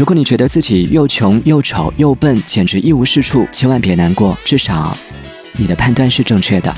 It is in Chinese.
如果你觉得自己又穷又丑又笨简直一无是处千万别难过至少你的判断是正确的。